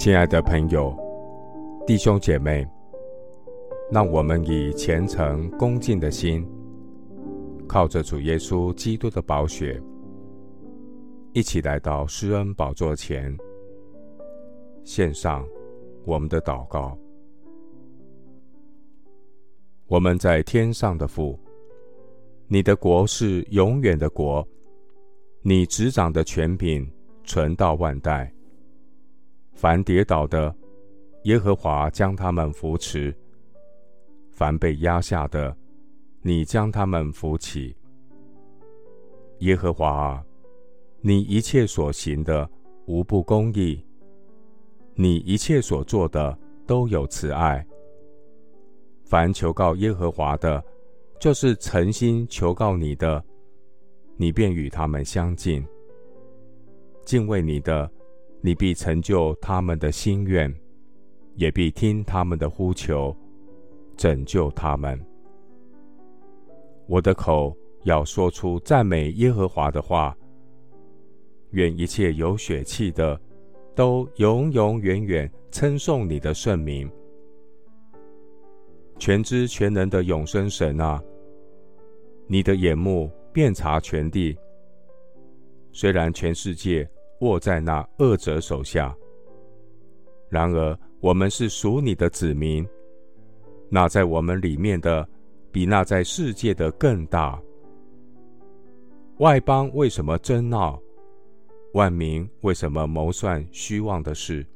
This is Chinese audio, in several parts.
亲爱的朋友、弟兄姐妹，让我们以虔诚恭敬的心，靠着主耶稣基督的宝血，一起来到施恩宝座前，献上我们的祷告。我们在天上的父，你的国是永远的国，你执掌的权柄存到万代。凡跌倒的，耶和华将他们扶持；凡被压下的，你将他们扶起。耶和华啊，你一切所行的无不公义，你一切所做的都有慈爱。凡求告耶和华的，就是诚心求告你的，你便与他们相近。敬畏你的。你必成就他们的心愿，也必听他们的呼求，拯救他们。我的口要说出赞美耶和华的话。愿一切有血气的，都永永远远称颂你的圣名。全知全能的永生神啊，你的眼目遍察全地，虽然全世界。握在那恶者手下。然而，我们是属你的子民，那在我们里面的，比那在世界的更大。外邦为什么争闹？万民为什么谋算虚妄的事？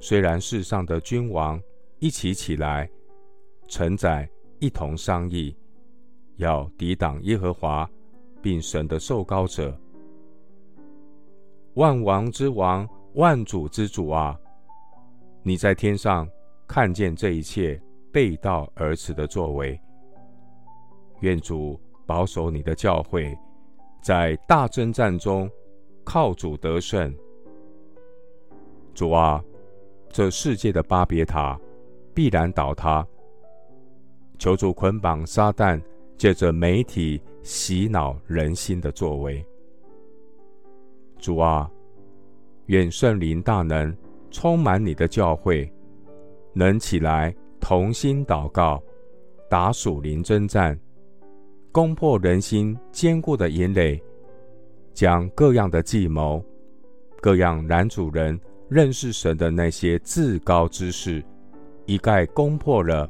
虽然世上的君王一起起来，臣宰一同商议，要抵挡耶和华，并神的受膏者。万王之王，万主之主啊！你在天上看见这一切背道而驰的作为，愿主保守你的教会，在大争战中靠主得胜。主啊，这世界的巴别塔必然倒塌。求主捆绑撒旦，借着媒体洗脑人心的作为。主啊，愿圣灵大能充满你的教会，能起来同心祷告，打属灵征战，攻破人心坚固的营垒，将各样的计谋、各样男主人认识神的那些至高之事，一概攻破了，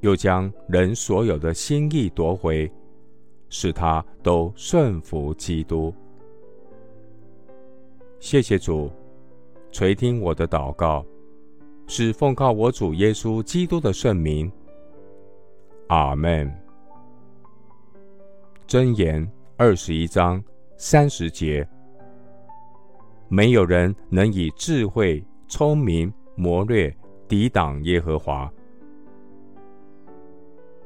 又将人所有的心意夺回，使他都顺服基督。谢谢主，垂听我的祷告，是奉靠我主耶稣基督的圣名。阿门。箴言二十一章三十节：没有人能以智慧、聪明、谋略抵挡耶和华。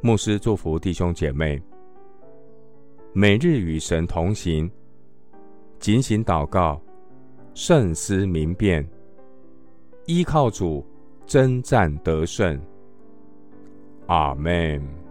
牧师祝福弟兄姐妹，每日与神同行，警醒祷告。慎思明辨，依靠主，征战得胜。阿门。